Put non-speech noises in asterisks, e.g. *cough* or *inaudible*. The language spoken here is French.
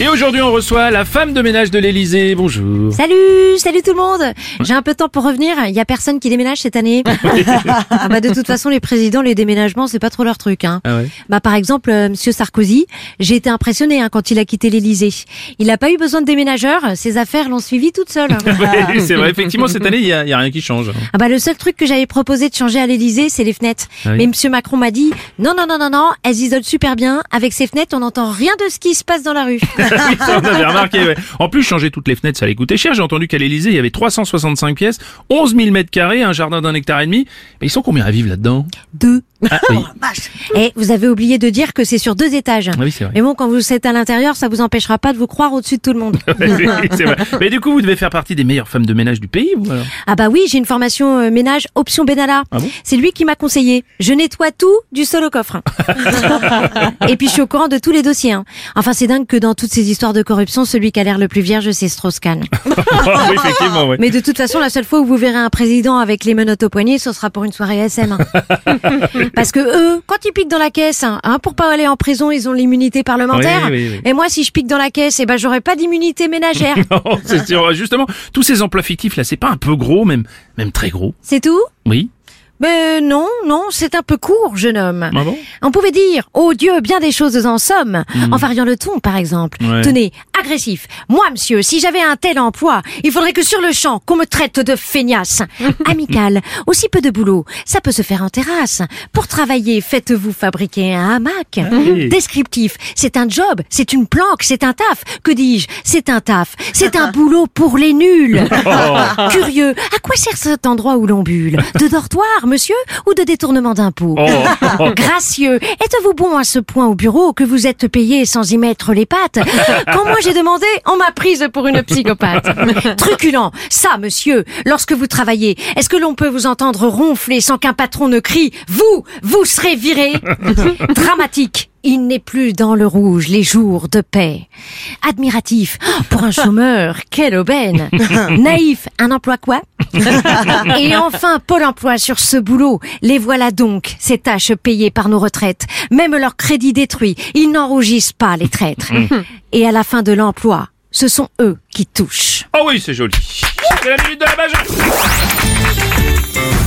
Et aujourd'hui, on reçoit la femme de ménage de l'Elysée. Bonjour. Salut, salut tout le monde. J'ai un peu de temps pour revenir. Il y a personne qui déménage cette année. *laughs* *laughs* ah bah de toute façon, les présidents, les déménagements, c'est pas trop leur truc. Hein. Ah ouais. Bah par exemple, euh, Monsieur Sarkozy, j'ai été impressionné hein, quand il a quitté l'Élysée. Il n'a pas eu besoin de déménageurs. Ses affaires l'ont suivi toutes seules. *laughs* Oui, c'est vrai, effectivement, cette année, il y a, il y a rien qui change. Ah bah le seul truc que j'avais proposé de changer à l'Élysée, c'est les fenêtres. Ah oui. Mais Monsieur Macron m'a dit non non non non non, elles isolent super bien. Avec ces fenêtres, on n'entend rien de ce qui se passe dans la rue. *laughs* En plus, changer toutes les fenêtres, ça allait coûter cher. J'ai entendu qu'à l'Elysée, il y avait 365 pièces, 11 000 mètres carrés, un jardin d'un hectare et demi. Mais ils sont combien à vivre là-dedans? Deux. Ah oui, Et vous avez oublié de dire que c'est sur deux étages. Oui c'est vrai. Mais bon, quand vous êtes à l'intérieur, ça vous empêchera pas de vous croire au-dessus de tout le monde. *laughs* Oui, c'est vrai. Mais du coup, vous devez faire partie des meilleures femmes de ménage du pays, vous alors? Ah bah oui, j'ai une formation euh, ménage option Benalla. Ah bon? C'est lui qui m'a conseillé. Je nettoie tout du sol au coffre. *laughs* Et puis je suis au courant de tous les dossiers. hein. Enfin, c'est dingue que dans toutes ces histoires de corruption, celui qui a l'air le plus vierge, c'est Strauss-Kahn. *laughs* Oui, effectivement, ouais. Mais de toute façon, la seule fois où vous verrez un président avec les menottes au poignet, ce sera pour une soirée SM. hein. Parce que eux, quand ils piquent dans la caisse, hein, hein, pour pas aller en prison, ils ont l'immunité parlementaire. Oui, oui, oui. Et moi, si je pique dans la caisse, eh ben, j'aurais pas d'immunité ménagère. *laughs* Non, c'est sûr. Justement, tous ces emplois fictifs là, c'est pas un peu gros, même, même très gros. c'est tout? Oui. Mais non, non, c'est un peu court, jeune homme. Ah bon? On pouvait dire, oh Dieu, bien des choses en somme, en variant le ton, par exemple. Ouais. Tenez, agressif. Moi, monsieur, si j'avais un tel emploi, il faudrait que sur le champ, qu'on me traite de feignasse. *laughs* Amical, aussi peu de boulot, ça peut se faire en terrasse. Pour travailler, faites-vous fabriquer un hamac. oui. Descriptif, c'est un job, c'est une planque, c'est un taf. Que dis-je C'est un taf, c'est un *laughs* boulot pour les nuls. *laughs* Curieux, à quoi sert cet endroit où l'on bulle? De dortoir, monsieur, ou de détournement d'impôts? Oh. Gracieux, êtes-vous bon à ce point au bureau que vous êtes payé sans y mettre les pattes? Quand moi j'ai demandé, on m'a prise pour une psychopathe. *laughs* Truculent, ça monsieur, lorsque vous travaillez, est-ce que l'on peut vous entendre ronfler sans qu'un patron ne crie « Vous, vous serez viré » *laughs* Dramatique. Il n'est plus dans le rouge les jours de paix. Admiratif. Oh, Pour un *laughs* chômeur, quelle aubaine. Naïf, un emploi quoi? *laughs* Et enfin, Pôle emploi sur ce boulot. Les voilà donc, ces tâches payées par nos retraites. Même leur crédit détruit, ils n'en rougissent pas, les traîtres. Et à la fin de l'emploi, ce sont eux qui touchent. Oh oui, c'est joli. C'est la minute de la Bajon. Rire et chanson.